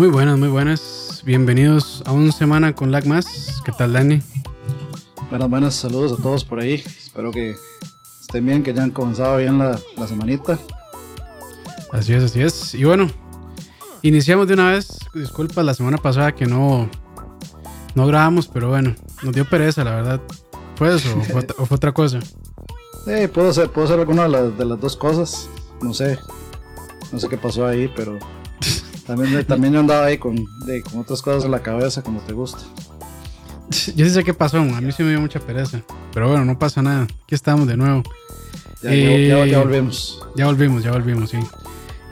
Muy buenas, muy buenas. Bienvenidos a una semana con Lag Más. ¿Qué tal, Dani? Buenas, buenas. Saludos a todos por ahí. Espero que estén bien, que hayan comenzado bien la, la semanita. Así es, así es. Y bueno, iniciamos de una vez. Disculpa la semana pasada que no, no grabamos, pero bueno, nos dio pereza, la verdad. ¿Fue eso o fue, o fue otra cosa? Sí, puedo ser, puedo ser alguna de las, de las dos cosas. No sé. No sé qué pasó ahí, pero también, también yo andaba ahí con, de, con otras cosas en la cabeza, como te gusta. Yo sí sé qué pasó, a mí sí me dio mucha pereza. Pero bueno, no pasa nada. Aquí estamos de nuevo. Ya, ya, ya volvemos. Ya volvimos, ya volvimos, sí.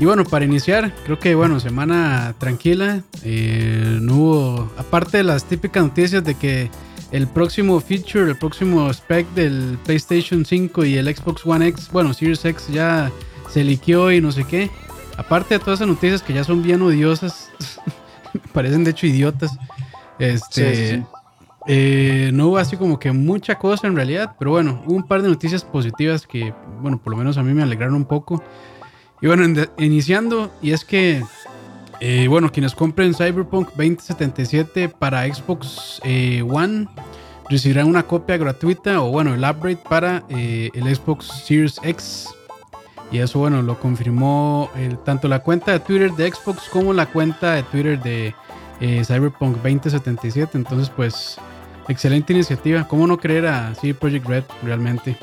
Y bueno, para iniciar, creo que bueno, semana tranquila. eh, no hubo, aparte de las típicas noticias de que el próximo feature, el próximo spec del PlayStation 5 y el Xbox One X, bueno, Series X ya se liqueó y no sé qué. Aparte de todas esas noticias que ya son bien odiosas, parecen de hecho idiotas. Este, Sí, sí, sí. eh, no hubo así como que mucha cosa en realidad, pero bueno, hubo un par de noticias positivas que, bueno, por lo menos a mí me alegraron un poco. Y bueno, en- iniciando, y es que, eh, bueno, quienes compren Cyberpunk 2077 para Xbox eh, One recibirán una copia gratuita o bueno, el upgrade para el Xbox Series X. Y eso, bueno, lo confirmó tanto la cuenta de Twitter de Xbox como la cuenta de Twitter de eh, Cyberpunk 2077. Entonces, pues, excelente iniciativa. ¿Cómo no creer a CD Projekt Red realmente?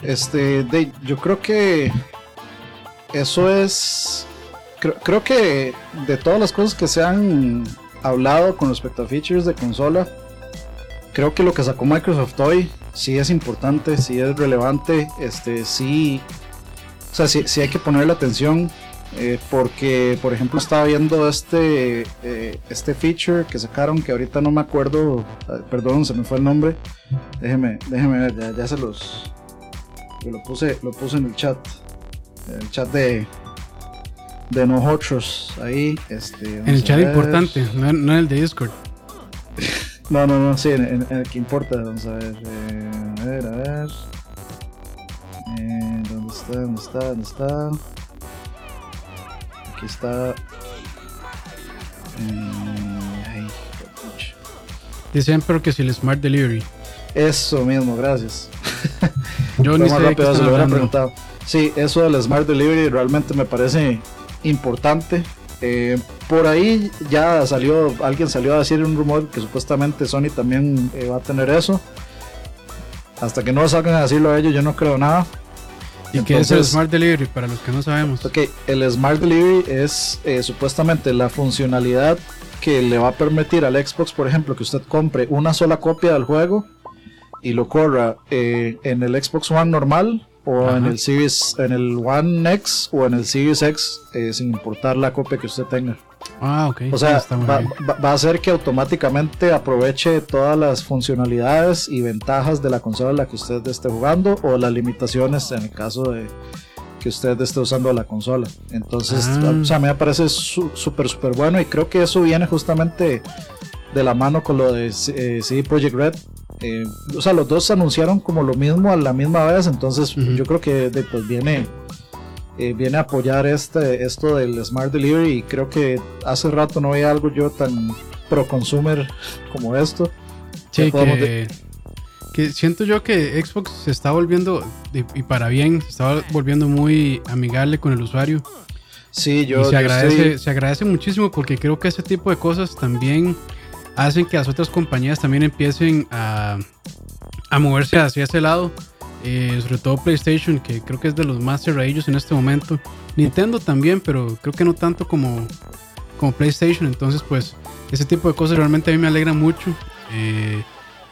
Este, de, yo creo que eso es. Creo, creo que de todas las cosas que se han hablado con respecto a features de consola, creo que lo que sacó Microsoft hoy sí es importante, sí es relevante, este, sí. O sea, sí, sí hay que ponerle atención. eh, porque, por ejemplo, estaba viendo este, eh, este feature que sacaron que ahorita no me acuerdo, eh, perdón, se me fue el nombre. Déjeme, déjeme ver, ya, ya se los, lo puse, lo puse en el chat. El chat de de nosotros ahí. Este, En el chat ver. importante, no, no en el de Discord. No, no, no, sí, en, en- en el que importa. Vamos a ver. eh, a ver, a ver. Eh, ¿Dónde está? ¿Dónde está? ¿Dónde está? Aquí está. Eh, ay, pucha. Dice Emperor que si el Smart Delivery. Eso mismo, gracias. Yo ni sé rápido, se están lo hubiera hablando. preguntado. Sí, eso del Smart Delivery realmente me parece importante. Eh, por ahí ya salió, alguien salió a decir un rumor que supuestamente Sony también eh, va a tener eso. Hasta que no salgan a decirlo a ellos, yo no creo nada. ¿Y qué es el Smart Delivery? Para los que no sabemos. Ok, el Smart Delivery es eh, supuestamente la funcionalidad que le va a permitir al Xbox, por ejemplo, que usted compre una sola copia del juego y lo corra eh, en el Xbox One normal o Ajá. en el Series, en el One X o en el Series X, eh, sin importar la copia que usted tenga. Ah, ok. O sea, va, bien. va- va a hacer que automáticamente aproveche todas las funcionalidades y ventajas de la consola en la que usted esté jugando o las limitaciones en el caso de que usted esté usando la consola. Entonces, Ah. o sea, me parece su- súper, súper bueno y creo que eso viene justamente de la mano con lo de eh, CD Projekt Red. Eh, o sea, los dos se anunciaron como lo mismo a la misma vez, entonces yo creo que de- pues viene eh, viene a apoyar este esto del Smart Delivery y creo que hace rato no veía algo yo tan pro consumer como esto. Sí, que, que siento yo que Xbox se está volviendo, y, y para bien, se está volviendo muy amigable con el usuario. Sí, yo, y se yo agradece, estoy- se agradece muchísimo porque creo que ese tipo de cosas también hacen que las otras compañías también empiecen a, a moverse hacia ese lado. Eh, sobre todo PlayStation, que creo que es de los más cerradillos en este momento. Nintendo también, pero creo que no tanto como, como PlayStation. Entonces, pues, ese tipo de cosas realmente a mí me alegra mucho. eh,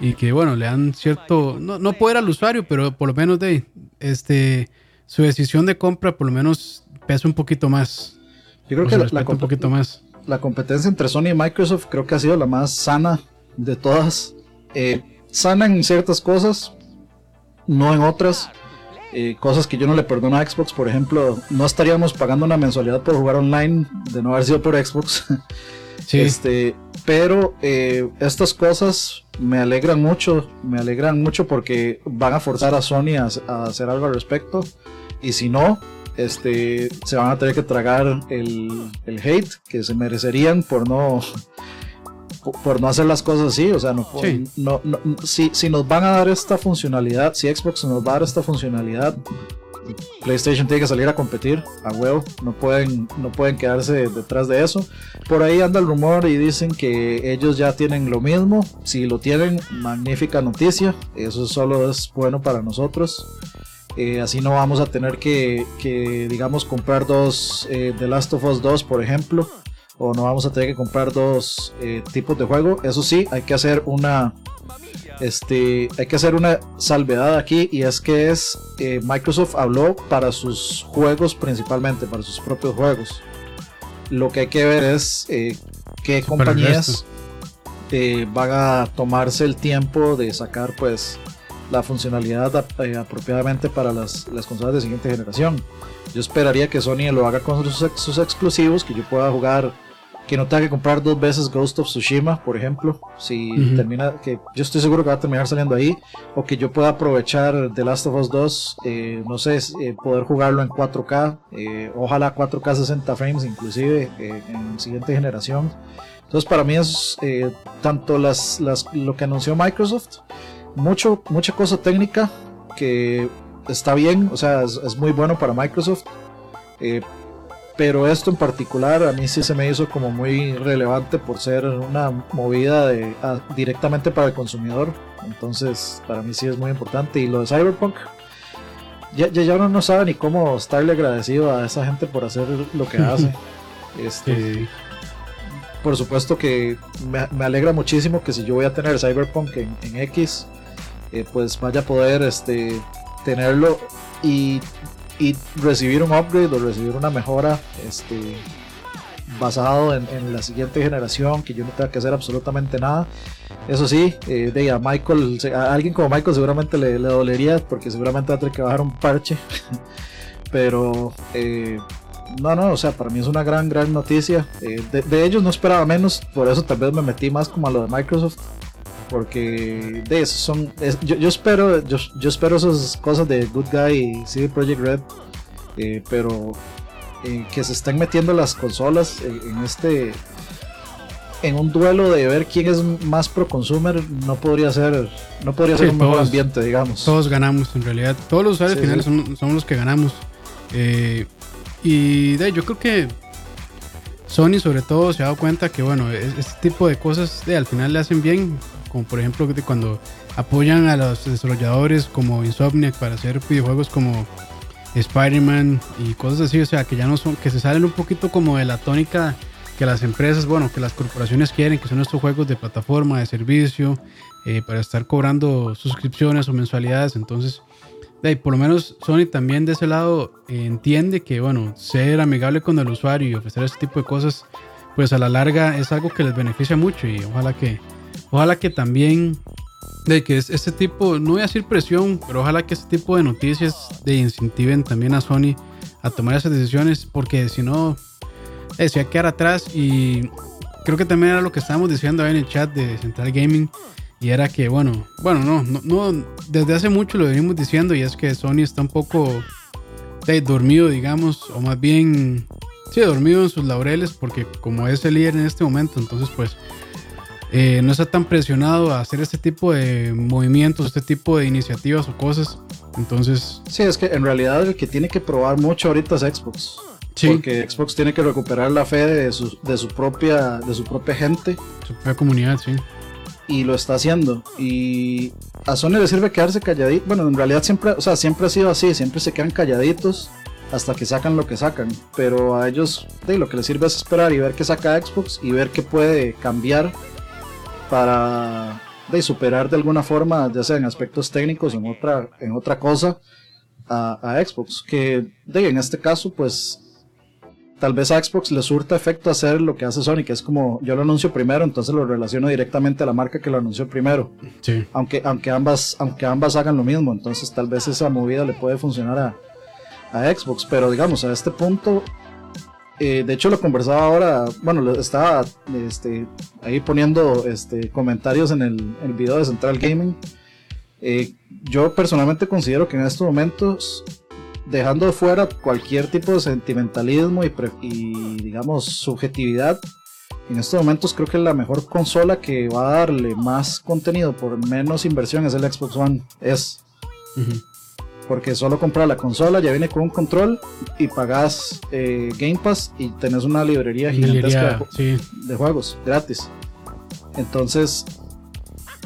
y que, bueno, le dan cierto, no, no poder al usuario, pero por lo menos de este, su decisión de compra, por lo menos pesa un poquito más. yo creo o que la, la un poquito más. la competencia entre Sony y Microsoft creo que ha sido la más sana de todas. Eh, sana en ciertas cosas, no en otras. Eh, cosas que yo no le perdono a Xbox, por ejemplo, no estaríamos pagando una mensualidad por jugar online de no haber sido por Xbox. Sí, Este, pero eh, estas cosas me alegran mucho, me alegran mucho porque van a forzar a Sony a, a hacer algo al respecto. Y si no, este, se van a tener que tragar el, el hate que se merecerían por no por no hacer las cosas así, o sea, no, no, si, si, nos van a dar esta funcionalidad, si Xbox nos va a dar esta funcionalidad, PlayStation tiene que salir a competir a huevo, no pueden, no pueden quedarse detrás de eso. Por ahí anda el rumor y dicen que ellos ya tienen lo mismo, si lo tienen, magnífica noticia, eso solo es bueno para nosotros. Eh, así no vamos a tener que, que digamos, comprar dos eh, The Last of Us 2, por ejemplo, o no vamos a tener que comprar dos eh, tipos de juego. Eso sí, hay que hacer una este, hay que hacer una salvedad aquí y es que es eh, Microsoft habló para sus juegos principalmente, para sus propios juegos. Lo que hay que ver es eh, qué compañías van a tomarse el tiempo de sacar pues la funcionalidad apropiadamente para las, las consolas de siguiente generación. Yo esperaría que Sony lo haga con sus, sus exclusivos, que yo pueda jugar que no tenga que comprar dos veces Ghost of Tsushima, por ejemplo, si termina, que yo estoy seguro que va a terminar saliendo ahí, o que yo pueda aprovechar The Last of Us 2, eh, no sé, eh, poder jugarlo en 4K, eh, ojalá 4K 60 frames inclusive en siguiente generación. Entonces para mí es tanto las, las, lo que anunció Microsoft, mucho, mucha cosa técnica que está bien, o sea, es, es muy bueno para Microsoft. Eh, pero esto en particular a mí sí se me hizo como muy relevante por ser una movida de, directamente para el consumidor. Entonces, para mí sí es muy importante. Y lo de Cyberpunk, ya, ya, uno no sabe ni cómo estarle agradecido a esa gente por hacer lo que hace. este, Por supuesto que me, alegra muchísimo que si yo voy a tener Cyberpunk en, X, eh, pues vaya a poder este, tenerlo y y recibir un upgrade o recibir una mejora este, basado en, la siguiente generación, que yo no tenga que hacer absolutamente nada. Eso sí, eh, a Michael, a alguien como Michael seguramente le, dolería porque seguramente va a tener que bajar un parche. Pero eh, no, no, o sea, para mí es una gran, gran noticia. Eh, de, ellos no esperaba menos, por eso tal vez me metí más como a lo de Microsoft. Porque de eso son. yo, yo, espero yo, yo, espero esas cosas de Good Guy y CD Project Red. Eh, pero eh, que se estén metiendo las consolas en, este. En un duelo de ver quién es más pro consumer, no podría ser, no podría ser un mejor ambiente, digamos. Todos ganamos, en realidad. Todos los usuarios finales son, los que ganamos. Eh, y de, yo creo que Sony sobre todo se ha dado cuenta que bueno, este tipo de cosas de, al final le hacen bien como por ejemplo cuando apoyan a los desarrolladores como Insomniac para hacer videojuegos como Spider-Man y cosas así, o sea, que ya no son, que se salen un poquito como de la tónica que las empresas, bueno, que las corporaciones quieren, que son estos juegos de plataforma, de servicio, eh, para estar cobrando suscripciones o mensualidades, entonces, por lo menos Sony también de ese lado entiende que, bueno, ser amigable con el usuario y ofrecer ese tipo de cosas, pues a la larga es algo que les beneficia mucho y ojalá que Ojalá que también de que este tipo, no voy a decir presión, pero ojalá que este tipo de noticias de incentiven también a Sony a tomar esas decisiones, porque si no, eh, quedar atrás. Y creo que también era lo que estábamos diciendo ahí en el chat de Central Gaming. Y era que, bueno, bueno, no, no, desde hace mucho lo venimos diciendo y es que Sony está un poco dormido, digamos, o más bien, sí, dormido en sus laureles, porque como es el líder en este momento, entonces pues eh, no está tan presionado a hacer este tipo de movimientos, este tipo de iniciativas o cosas. Entonces. Sí, es que en realidad el que tiene que probar mucho ahorita es Xbox. Sí. Porque Xbox tiene que recuperar la fe de su, de su propia de su propia gente. Su propia comunidad, sí. Y lo está haciendo. Y a Sony le sirve quedarse calladito. Bueno, en realidad siempre, o sea, siempre ha sido así. Siempre se quedan calladitos hasta que sacan lo que sacan. Pero a ellos de, lo que les sirve es esperar y ver qué saca Xbox y ver qué puede cambiar para de superar de alguna forma, ya sea en aspectos técnicos o en otra, en otra cosa, a, Xbox. Que de, en este caso, pues tal vez a Xbox le surta efecto hacer lo que hace Sony, que es como yo lo anuncio primero, entonces lo relaciono directamente a la marca que lo anunció primero. Sí. Aunque, aunque, ambas, aunque ambas hagan lo mismo, entonces tal vez esa movida le puede funcionar a, a Xbox, pero digamos, a este punto eh, de hecho, lo conversaba ahora, bueno, estaba este, ahí poniendo este, comentarios en el, video de Central Gaming. Eh, yo personalmente considero que en estos momentos dejando fuera cualquier tipo de sentimentalismo y, y, digamos subjetividad, en estos momentos creo que la mejor consola que va a darle más contenido por menos inversión es el Xbox One. Porque solo comprar la consola ya viene con un control y pagas eh, Game Pass y tenés una librería gigantesca de, juegos gratis. Entonces,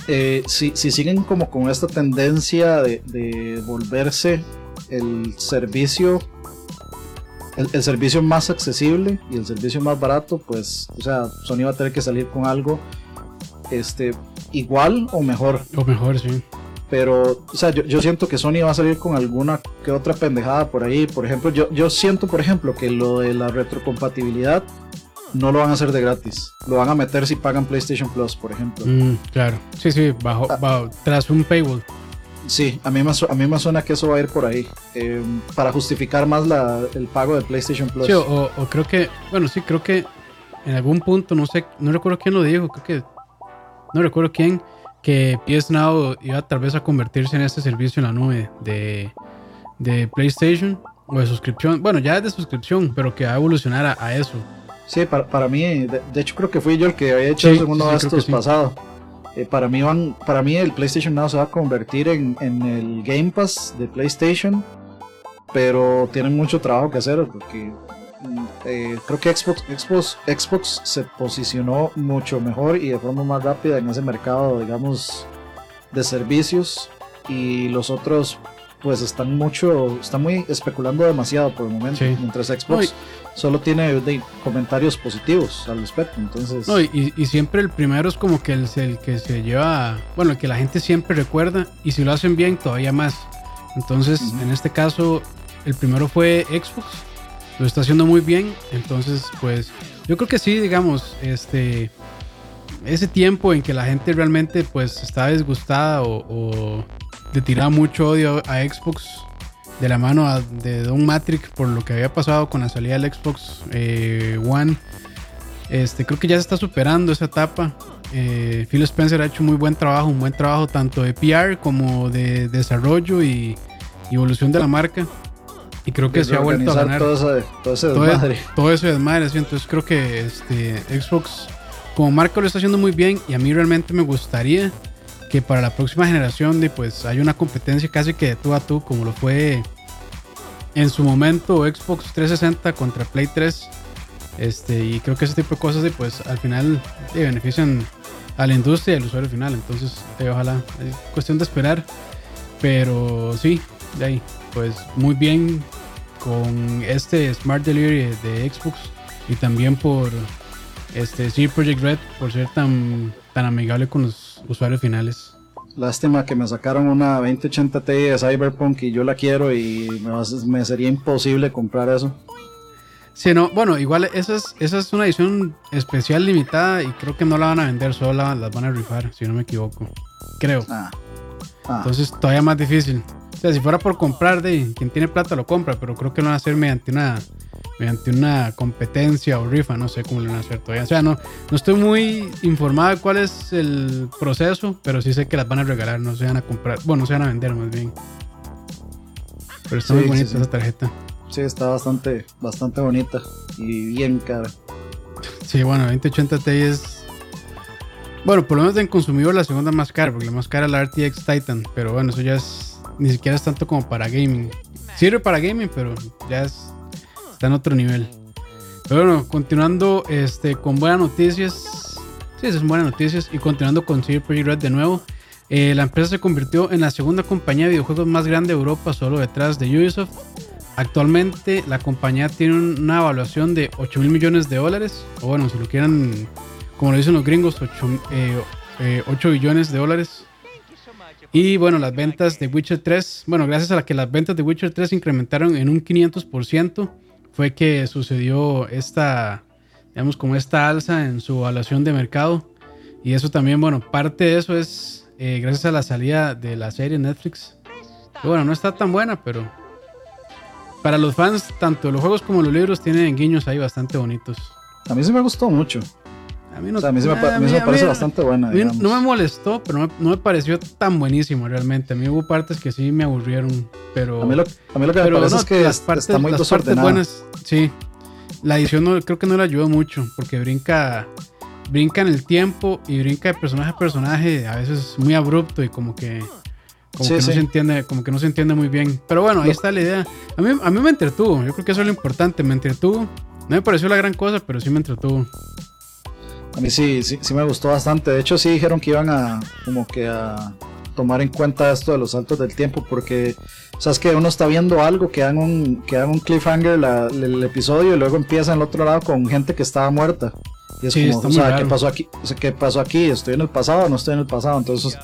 eh, si, siguen como con esta tendencia de volverse el servicio el, servicio más accesible y el servicio más barato, pues, o sea, Sony va a tener que salir con algo este igual o mejor. O mejor, sí. Pero, o sea, yo, siento que Sony va a salir con alguna que otra pendejada por ahí. Por ejemplo, yo, yo siento, por ejemplo, que lo de la retrocompatibilidad no lo van a hacer de gratis. Lo van a meter si pagan PlayStation Plus, por ejemplo. Mm, claro. Sí, sí, bajo, ah. bajo, tras un paywall. Sí, a mí, me, a mí me suena que eso va a ir por ahí. Eh, para justificar más la, el pago de PlayStation Plus. Sí, o, creo que, bueno, sí, creo que en algún punto, no sé, no recuerdo quién lo dijo, creo que, no recuerdo quién, que PS Now iba tal vez a convertirse en este servicio en la nube de, de PlayStation o de suscripción. Bueno, ya es de suscripción, pero que va a evolucionar a, eso. Sí, para, para mí, de, hecho creo que fui yo el que había hecho el segundo de estos pasado. Eh, para, mí van, para mí el PlayStation Now se va a convertir en, el Game Pass de PlayStation, pero tienen mucho trabajo que hacer porque eh, creo que Xbox, Xbox, Xbox se posicionó mucho mejor y de forma más rápida en ese mercado, digamos, de servicios. Y los otros pues están mucho, están muy especulando demasiado por el momento, mientras Xbox solo tiene comentarios positivos al respecto, entonces... No, y, siempre el primero es como que el, el, que se lleva, bueno, el que la gente siempre recuerda, y si lo hacen bien, todavía más. Entonces, en este caso, el primero fue Xbox, lo está haciendo muy bien, entonces, pues, yo creo que sí, digamos, este... Ese tiempo en que la gente realmente pues está disgustada o le tiraba mucho odio a Xbox de la mano de Don Matrix por lo que había pasado con la salida del Xbox eh, One. Este, creo que ya se está superando esa etapa. Eh, Phil Spencer ha hecho muy buen trabajo, un buen trabajo tanto de PR como de desarrollo y, evolución de la marca. Y creo que se ha vuelto a ganar todo, ese, desmadre. Todo, ese desmadre, entonces creo que este, Xbox como marca lo está haciendo muy bien y a mí realmente me gustaría que para la próxima generación de, pues hay una competencia casi que de tú a tú, como lo fue en su momento Xbox 360 contra Play 3. Este, y creo que ese tipo de cosas pues al final benefician a la industria y al usuario final. Entonces, ojalá, es cuestión de esperar. Pero sí, de ahí, pues muy bien con este Smart Delivery de Xbox y también por este sí Project Red por ser tan, tan amigable con los usuarios finales. Lástima que me sacaron una 2080 Ti de Cyberpunk y yo la quiero y me, sería imposible comprar eso. Sí, no, bueno, igual esa es, esa es una edición especial limitada y creo que no la van a vender sola, las van a rifar, si no me equivoco. Creo. Ah, ah. Entonces todavía más difícil. O sea, si fuera por comprar de quien tiene plata lo compra, pero creo que no va a ser mediante una mediante una competencia o rifa, no sé cómo lo van a hacer todavía. O sea, no, no estoy muy informado de cuál es el proceso, pero sí sé que las van a regalar, no se van a comprar, bueno, se van a vender más bien. Pero está muy bonita esa tarjeta. Sí, está bastante, bastante bonita y bien cara. Sí, bueno, 2080 Ti es. Bueno, por lo menos en consumidor la segunda más cara, porque la más cara es la RTX Titan, pero bueno, eso ya es. Ni siquiera es tanto como para gaming. Sirve para gaming, pero ya es está en otro nivel. Pero bueno, continuando este, con buenas noticias. Sí, esas son buenas noticias. Y continuando con CD Projekt Red de nuevo. Eh, la empresa se convirtió en la segunda compañía de videojuegos más grande de Europa, solo detrás de Ubisoft. Actualmente la compañía tiene una evaluación de 8 mil millones de dólares. O bueno, si lo quieran, como lo dicen los gringos, 8, 8 eh, billones de dólares. Y bueno, las ventas de Witcher 3, bueno, gracias a la que las ventas de Witcher 3 incrementaron en un 500% fue que sucedió esta, digamos, como esta alza en su evaluación de mercado. Y eso también, bueno, parte de eso es eh, gracias a la salida de la serie Netflix. bueno, no está tan buena, pero para los fans, tanto los juegos como los libros tienen guiños ahí bastante bonitos. A mí sí me gustó mucho. A mí, no, me, parece bastante buena. no me molestó, pero no, me pareció tan buenísimo realmente. A mí hubo partes que sí me aburrieron, pero... A mí lo, a mí lo que me parece es que las partes, está muy las partes buenas, sí. La edición no, creo que no le ayudó mucho, porque brinca, brinca en el tiempo y brinca de personaje a personaje, a veces muy abrupto y como que como que no se entiende, como que no se entiende muy bien. Pero bueno, ahí está la idea. A mí, a mí me entretuvo, yo creo que eso es lo importante, me entretuvo. No me pareció la gran cosa, pero sí me entretuvo. A mí sí, sí, sí me gustó bastante. De hecho, sí dijeron que iban a como que a tomar en cuenta esto de los saltos del tiempo, porque sabes que uno está viendo algo que dan un, que un cliffhanger el episodio y luego empieza en el otro lado con gente que estaba muerta. Y es como, o sea, ¿qué pasó aquí? ¿qué pasó aquí? ¿Estoy en el pasado o no estoy en el pasado? Entonces,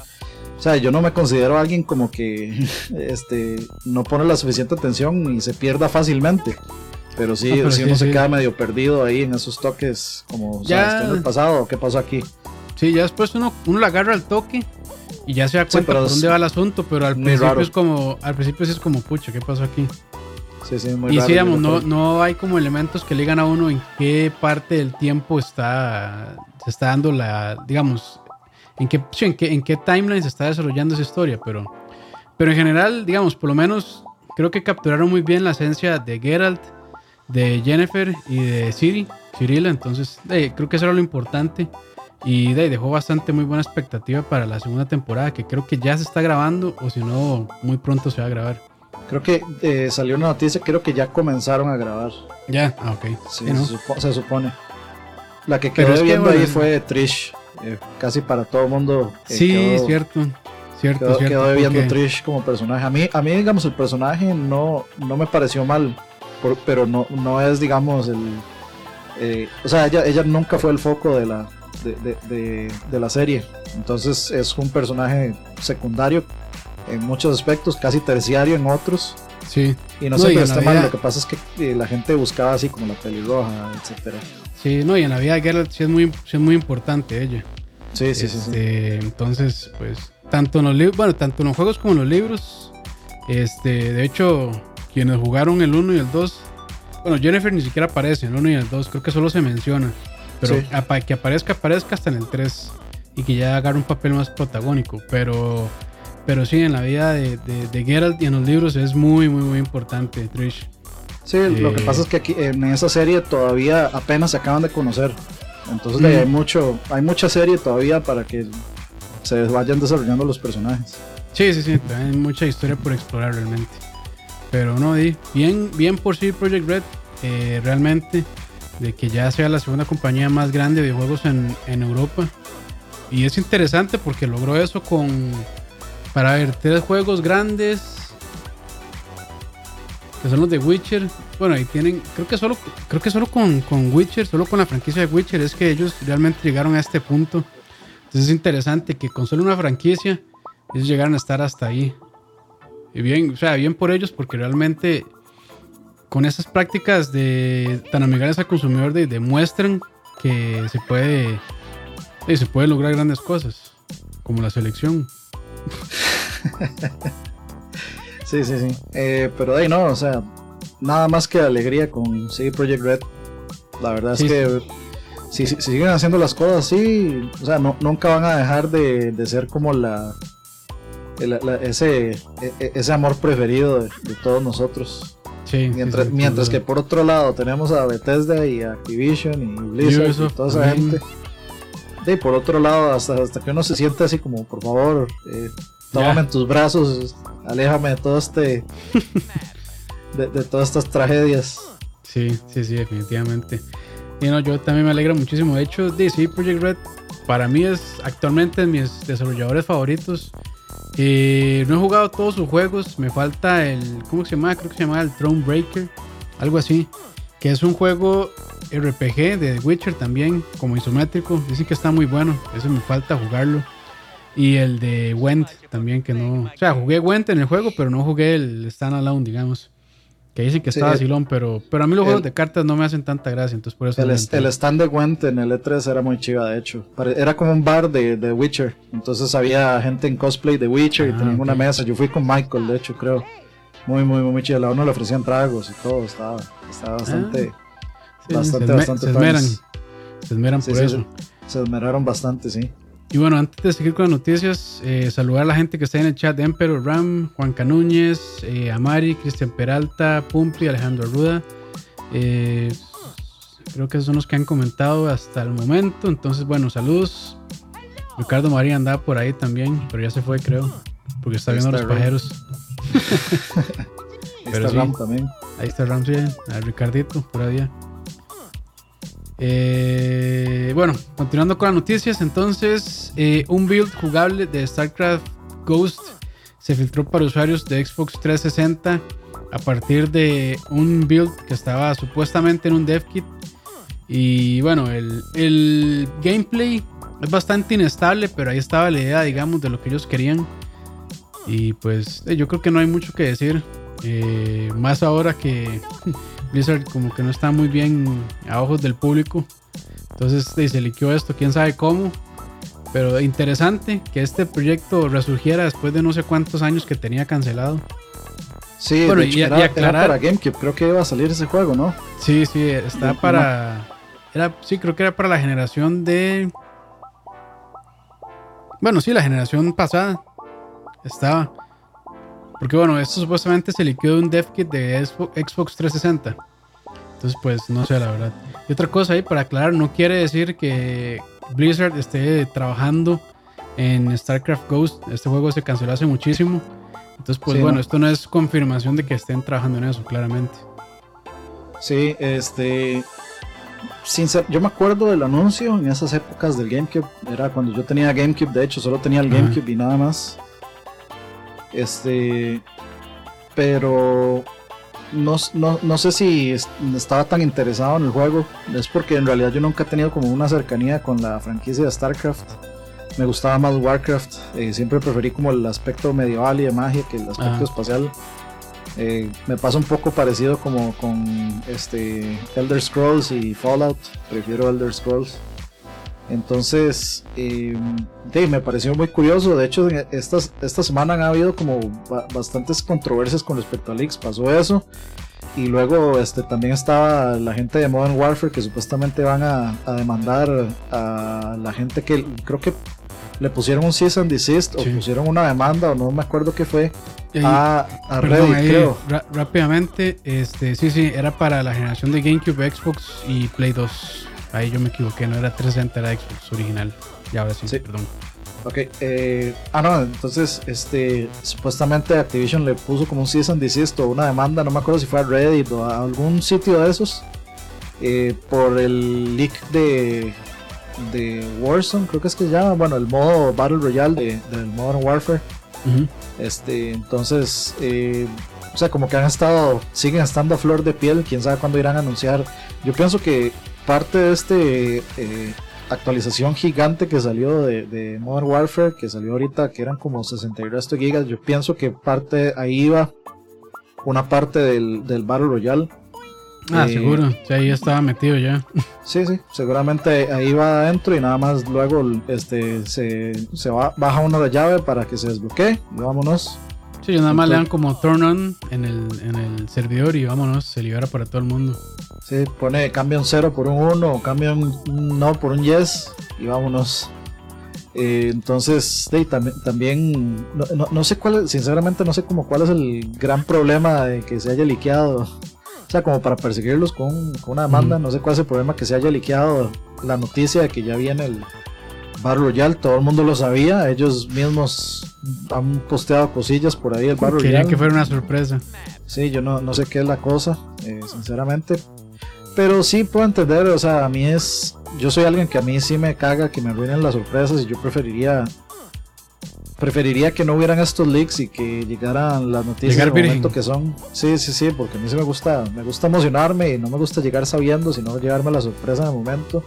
o sea, yo no me considero alguien como que este, no pone la suficiente atención y se pierda fácilmente. Pero sí, ah, uno se queda medio perdido ahí en esos toques, como, ya... ¿estoy en el pasado qué pasó aquí? Sí, ya después uno, uno le agarra al toque y ya se da cuenta por dónde va el asunto, pero al principio es como, al principio sí es como, pucha, ¿qué pasó aquí? Sí, sí, muy y sí, digamos, no, no hay como elementos que le digan a uno en qué parte del tiempo está, se está dando la, digamos, en qué, en qué, en qué timeline se está desarrollando esa historia, pero, pero en general, digamos, por lo menos creo que capturaron muy bien la esencia de Geralt, de Jennifer y de Siri, Cirila, entonces creo que eso era lo importante y de, dejó bastante muy buena expectativa para la segunda temporada, que creo que ya se está grabando o si no, muy pronto se va a grabar. Creo que eh, salió una noticia, creo que ya comenzaron a grabar. Ya, ah, ok. Sí, se, supone. La que quedó viendo ahí fue Trish. Eh, casi para todo el mundo. Eh, sí, cierto. Cierto, quedó, cierto. Quedó viendo Trish como personaje. A mí, a mí, digamos, el personaje no, no me pareció mal, pero no, no es, digamos, el. Eh, o sea, ella, ella nunca fue el foco de la, de, de, de, la serie. Entonces es un personaje secundario en muchos aspectos, casi terciario en otros. Sí. Y no, sé, está mal. Lo que pasa es que la gente buscaba así como la pelirroja, etcétera. Sí, no, y en la vida de Geralt sí es muy, es muy importante ella. Sí, sí, sí, este, Entonces, pues, tanto en los libros, bueno, tanto en los juegos como en los libros, este, de hecho, quienes jugaron el 1 y el 2, bueno, Jennifer ni siquiera aparece en el 1 y el 2, creo que solo se menciona. Pero que aparezca, aparezca hasta en el 3 y que ya haga un papel más protagónico. Pero, pero sí, en la vida de, de Geralt y en los libros es muy, muy, muy importante, Trish. Sí, lo que pasa es que aquí en esa serie todavía apenas se acaban de conocer. Entonces hay mucho, hay mucha serie todavía para que se vayan desarrollando los personajes. Sí, sí, sí, hay mucha historia por explorar realmente. Pero no, bien, bien por sí Project Red, eh, realmente, de que ya sea la segunda compañía más grande de juegos en, Europa. Y es interesante porque logró eso con, para ver, tres juegos grandes que son los de Witcher. Bueno, ahí tienen, creo que solo, creo que solo con, con Witcher, solo con la franquicia de Witcher es que ellos realmente llegaron a este punto. Entonces es interesante que con solo una franquicia ellos llegaron a estar hasta ahí. Y bien, o sea, bien por ellos porque realmente con esas prácticas de tan amigables al consumidor demuestran que se puede se puede lograr grandes cosas, como la selección. Sí, sí, sí. Eh, pero de ahí no, o sea, nada más que alegría con CD Project Red. La verdad es que si, siguen haciendo las cosas así, o sea, no, nunca van a dejar de, ser como la, ese, e, e, ese amor preferido de, todos nosotros. Sí, mientras, mientras que por otro lado tenemos a Bethesda y Activision y Blizzard y toda esa gente. Y por otro lado, hasta, hasta que uno se siente así como, por favor, eh, tómame en tus brazos, aléjame de todo este. de, todas estas tragedias. Sí, sí, sí, definitivamente. Y no, yo también me alegra muchísimo. De hecho, DC Project Red para mí es actualmente mis desarrolladores favoritos. Y no he jugado todos sus juegos. Me falta el. ¿Cómo se llama? Creo que se llama el Throne Breaker. Algo así. Que es un juego RPG de The Witcher también, como isométrico. Dicen que está muy bueno. Eso me falta jugarlo. Y el de Went también, que no. O sea, jugué Went en el juego, pero no jugué el Stand Alone, digamos. Que dicen que estaba silón, pero, pero a mí los juegos de cartas no me hacen tanta gracia, entonces por eso. El, el stand de Went en el E3 era muy chiva, de hecho. Era como un bar de, de Witcher. Entonces había gente en cosplay de Witcher y ah, tenían una mesa. Yo fui con Michael, de hecho, creo. Muy, muy, muy chido. A uno le ofrecían tragos y todo. Estaba, estaba bastante. Ah. bastante, se bastante. Se esmeran. Se esmeran por eso. se esmeraron bastante, sí. Y bueno, antes de seguir con las noticias, eh, saludar a la gente que está en el chat: Emperor Ram, Juan Canúñez, eh, Amari, Cristian Peralta, Pumpi, Alejandro Ruda. Eh, creo que esos son los que han comentado hasta el momento. Entonces, bueno, saludos. Ricardo María andaba por ahí también, pero ya se fue, creo, porque está viendo los pajeros. ahí está Ram también. Ahí está Ram, sí, a Ricardito, por ahí. Eh, bueno, continuando con las noticias, entonces eh, un build jugable de StarCraft Ghost se filtró para usuarios de Xbox 360 a partir de un build que estaba supuestamente en un dev kit. Y bueno, el, el gameplay es bastante inestable, pero ahí estaba la idea, digamos, de lo que ellos querían. Y pues eh, yo creo que no hay mucho que decir. más ahora que Blizzard como que no está muy bien a ojos del público. Entonces se liqueó esto, quién sabe cómo. Pero interesante que este proyecto resurgiera después de no sé cuántos años que tenía cancelado. Sí, bueno, y, era, para GameCube, creo que iba a salir ese juego, ¿no? Sí, sí, está para. Era, sí, creo que era para la generación de. Bueno, sí, la generación pasada. Estaba. Porque bueno, esto supuestamente se liquidó de un dev kit de Xbox 360. Entonces, pues no sé, la verdad. Y otra cosa ahí para aclarar, no quiere decir que Blizzard esté trabajando en StarCraft Ghost. Este juego se canceló hace muchísimo. Entonces, pues bueno, esto no es confirmación de que estén trabajando en eso, claramente. Sí, este. yo me acuerdo del anuncio en esas épocas del GameCube. Era cuando yo tenía GameCube, de hecho, solo tenía el GameCube y nada más. Este. Pero. No, no, sé si estaba tan interesado en el juego. Es porque en realidad yo nunca he tenido como una cercanía con la franquicia de StarCraft. Me gustaba más Warcraft. Eh, siempre preferí como el aspecto medieval y de magia que el aspecto espacial. Eh, me pasa un poco parecido como con este Elder Scrolls y Fallout. Prefiero Elder Scrolls. Entonces, eh, me pareció muy curioso. De hecho, estas, esta semana han habido como bastantes controversias con respecto a leaks. Pasó eso. Y luego este, también estaba la gente de Modern Warfare que supuestamente van a, demandar a la gente que creo que le pusieron un cease and desist o pusieron una demanda o no me acuerdo qué fue a, Reddit, creo. rápidamente, este, sí, sí, era para la generación de GameCube, Xbox y Play 2. Ahí yo me equivoqué, no era 360, era Xbox original. Ya ahora sí, perdón. Ok, eh, ah no, entonces este supuestamente Activision le puso como un cease and desist o una demanda, no me acuerdo si fue a Reddit o a algún sitio de esos eh, por el leak de de Warzone, creo que es que se llama, bueno, el modo Battle Royale del Modern Warfare. Este, entonces, eh, o sea, como que han estado, siguen estando a flor de piel, quién sabe cuándo irán a anunciar. Yo pienso que parte de este eh, actualización gigante que salió de, Modern Warfare, que salió ahorita, que eran como 62 gigas, yo pienso que parte ahí iba una parte del, del Battle Royale. Ah, eh, seguro, sí, ahí estaba metido ya. Sí, sí, seguramente ahí va adentro y nada más luego este se, se va, baja una la llave para que se desbloquee y vámonos. Sí, nada más le dan como turn on en el, en el servidor y vámonos, se libera para todo el mundo. Sí, pone cambia un 0 por un 1 o cambia un no por un yes y vámonos. Eh, entonces, también, también no, no, sé cuál, sinceramente no sé como cuál es el gran problema de que se haya liqueado. O sea, como para perseguirlos con, con una demanda, no sé cuál es el problema que se haya liqueado la noticia de que ya viene el Battle Royale, todo el mundo lo sabía, ellos mismos han posteado cosillas por ahí el Battle Royale. Querían que fuera una sorpresa. Sí, yo no, no sé qué es la cosa, eh, sinceramente, pero sí puedo entender, o sea, a mí es. Yo soy alguien que a mí sí me caga que me arruinen las sorpresas y yo preferiría. Preferiría que no hubieran estos leaks y que llegaran las noticias en el momento que son. Sí, sí, sí, porque a mí sí me gusta, me gusta emocionarme y no me gusta llegar sabiendo, sino llevarme la sorpresa en el momento.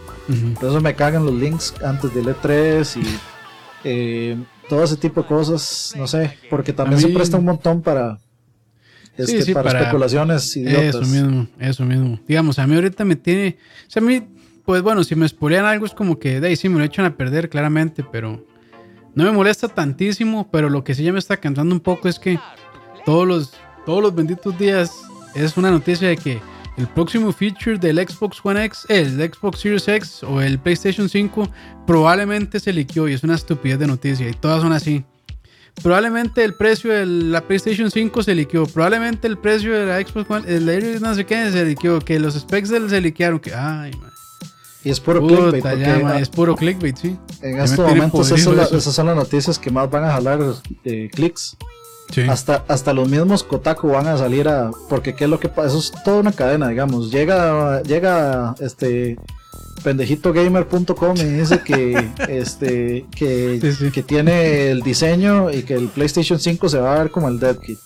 Por eso me cagan los links antes del E3 y eh, todo ese tipo de cosas, no sé, porque también se presta un montón para, este, para, especulaciones idiotas. Eso mismo, eso mismo. Digamos, a mí ahorita me tiene. O sea, a mí, pues bueno, si me spoilean algo es como que de ahí sí me lo echan a perder, claramente, pero no me molesta tantísimo. Pero lo que sí ya me está cansando un poco es que todos los, todos los benditos días es una noticia de que el próximo feature del Xbox One X, el Xbox Series X o el PlayStation 5 probablemente se liqueó y es una estupidez de noticia y todas son así. Probablemente el precio de la PlayStation 5 se liqueó. Probablemente el precio de la Xbox One, el no sé qué, se liqueó. Que los specs se liquearon. Que, ay, man. Y es puro clickbait. es puro clickbait, sí. En estos momentos esas, son las noticias que más van a jalar eh, clics. Hasta, hasta los mismos Kotaku van a salir a. Porque qué es lo que pasa. Eso es toda una cadena, digamos. Llega, llega este pendejitogamer.com y dice que este que, que tiene el diseño y que el PlayStation 5 se va a ver como el Dead Kit.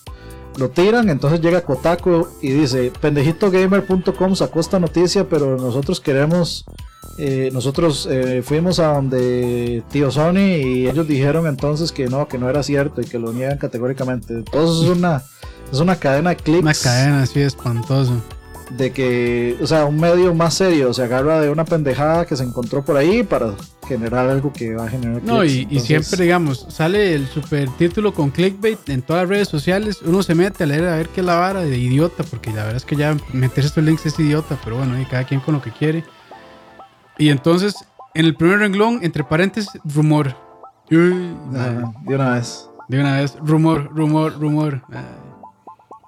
Lo tiran, entonces llega Kotaku y dice, pendejitogamer.com sacó esta noticia, pero nosotros queremos eh, nosotros eh, fuimos a donde tío Sony y ellos dijeron entonces que no, que no era cierto y que lo niegan categóricamente. Entonces es una, es una cadena de clics. Una cadena así espantoso de que, o sea, un medio más serio se agarra de una pendejada que se encontró por ahí para generar algo que va a generar. No, y, siempre, digamos, sale el super título con clickbait en todas las redes sociales. Uno se mete a leer a ver qué es la vara de idiota, porque la verdad es que ya meterse estos links es idiota, pero bueno, y cada quien con lo que quiere. Y entonces, en el primer renglón, entre paréntesis, rumor. de una vez. De una vez, rumor, rumor, rumor.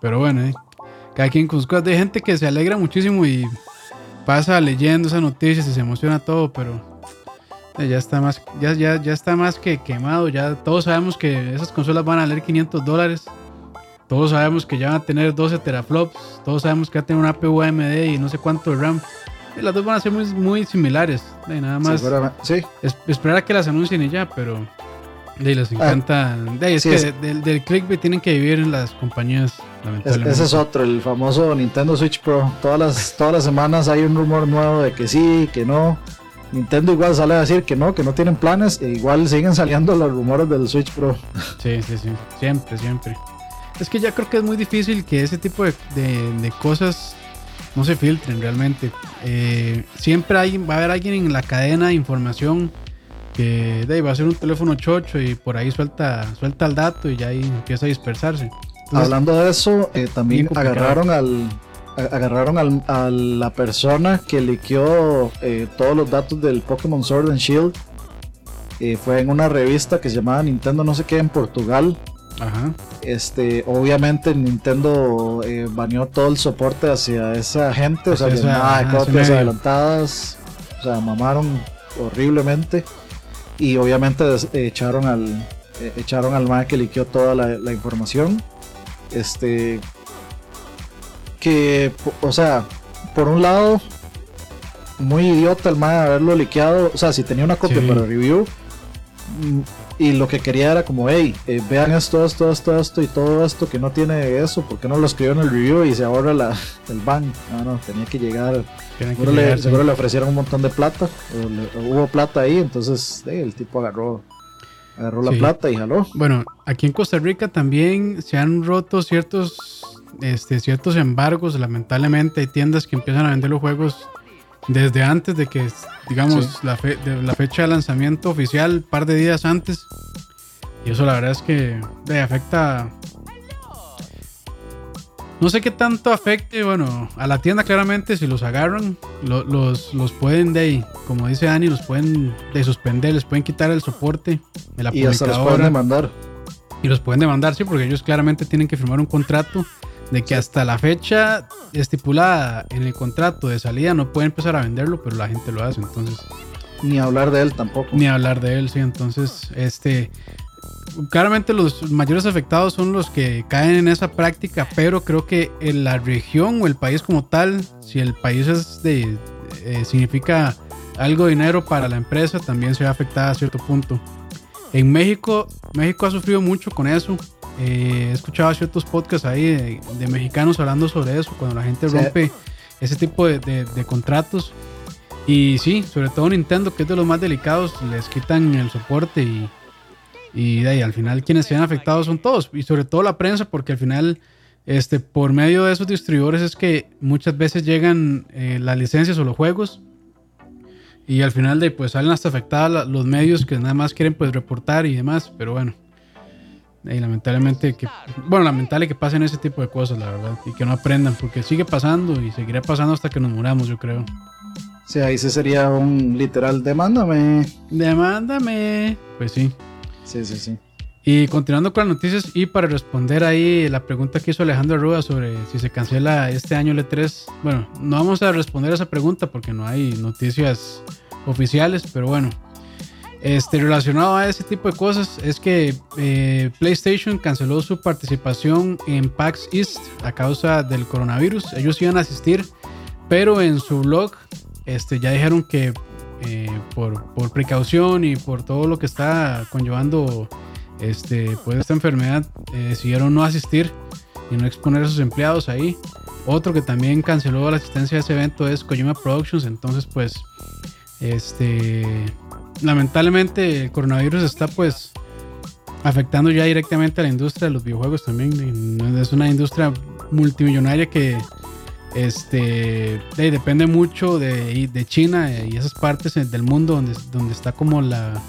Pero bueno, eh cada quien con sus cosas. Hay gente que se alegra muchísimo y pasa leyendo esas noticias y se emociona todo, pero eh, ya está más, ya, ya, ya está más que quemado. Ya todos sabemos que esas consolas van a valer 500 dólares. Todos sabemos que ya van a tener 12 teraflops. Todos sabemos que va a tener una APU AMD y no sé cuánto de RAM. Y las dos van a ser muy, muy similares. nada más sí. esperar a que las anuncien y ya, pero de les ah, encanta. es que Del, del, clickbait tienen que vivir en las compañías, lamentablemente. ese es otro, el famoso Nintendo Switch Pro. Todas las, todas las semanas hay un rumor nuevo de que sí, que no. Nintendo igual sale a decir que no, que no tienen planes, e igual siguen saliendo los rumores del Switch Pro. Sí, sí, sí. Siempre, siempre. Es que ya creo que es muy difícil que ese tipo de, de, cosas no se filtren realmente. Eh, siempre hay, va a haber alguien en la cadena de información que de va a ser un teléfono chocho y por ahí suelta, suelta el dato y ya ahí empieza a dispersarse. Hablando de eso, eh, también agarraron al agarraron al, a la persona que liqueó eh, todos los datos del Pokémon Sword and Shield. Eh, fue en una revista que se llamaba Nintendo no sé qué en Portugal. Ajá. Este, obviamente Nintendo baneó todo el soporte hacia esa gente, o sea, nada de copias adelantadas, o sea, mamaron horriblemente y obviamente echaron al eh, echaron al man que liqueó toda la, información este que o sea por un lado muy idiota el man haberlo liqueado o sea si tenía una copia para review y lo que quería era como, hey, eh, vean esto, esto, esto, esto y todo esto que no tiene eso, ¿por qué no lo escribió en el review y se ahorra la, el ban? No, no, tenía que llegar. seguro, le, ofrecieron un montón de plata, hubo plata ahí, entonces el tipo agarró, agarró la plata y jaló. Bueno, aquí en Costa Rica también se han roto ciertos, este, ciertos embargos, lamentablemente hay tiendas que empiezan a vender los juegos desde antes de que, digamos, la, de la fecha de lanzamiento oficial, un par de días antes. Y eso la verdad es que afecta... No sé qué tanto afecte, bueno, a la tienda claramente si los agarran, los, los pueden de como dice Dani, los pueden de suspender, les pueden quitar el soporte de la y hasta los pueden demandar. Y los pueden demandar, sí, porque ellos claramente tienen que firmar un contrato de que hasta la fecha estipulada en el contrato de salida no puede empezar a venderlo, pero la gente lo hace, entonces. Ni hablar de él tampoco. Ni hablar de él, sí. Entonces, este. Claramente los mayores afectados son los que caen en esa práctica, pero creo que en la región o el país como tal, si el país es de, eh, significa algo de dinero para la empresa, también se va a afectar a cierto punto. En México, México ha sufrido mucho con eso. Eh, he escuchado ciertos podcasts ahí de, mexicanos hablando sobre eso, cuando la gente rompe ese tipo de, contratos. Y sí, sobre todo Nintendo, que es de los más delicados, les quitan el soporte y, y, ahí, al final quienes se han afectado son todos, y sobre todo la prensa, porque al final, este, por medio de esos distribuidores es que muchas veces llegan eh, las licencias o los juegos. Y al final de pues salen hasta afectados los medios que nada más quieren pues reportar y demás, pero bueno. Y lamentablemente que, bueno, lamentable que pasen ese tipo de cosas, la verdad, y que no aprendan, porque sigue pasando y seguirá pasando hasta que nos muramos, yo creo. Sí, ahí sí sería un literal, demándame. Demándame. Pues sí. Sí, sí, sí. Y continuando con las noticias y para responder ahí la pregunta que hizo Alejandro Arruda sobre si se cancela este año el E3, bueno, no vamos a responder a esa pregunta porque no hay noticias oficiales, pero bueno, este, relacionado a ese tipo de cosas es que eh, PlayStation canceló su participación en PAX East a causa del coronavirus. Ellos iban a asistir, pero en su blog este, ya dijeron que eh, por, por precaución y por todo lo que está conllevando este, pues esta enfermedad eh, decidieron no asistir y no exponer a sus empleados ahí. Otro que también canceló la asistencia a ese evento es Kojima Productions. Entonces, pues, este, lamentablemente el coronavirus está pues afectando ya directamente a la industria de los videojuegos también. Es una industria multimillonaria que este depende mucho de, de China y esas partes del mundo donde, donde está como la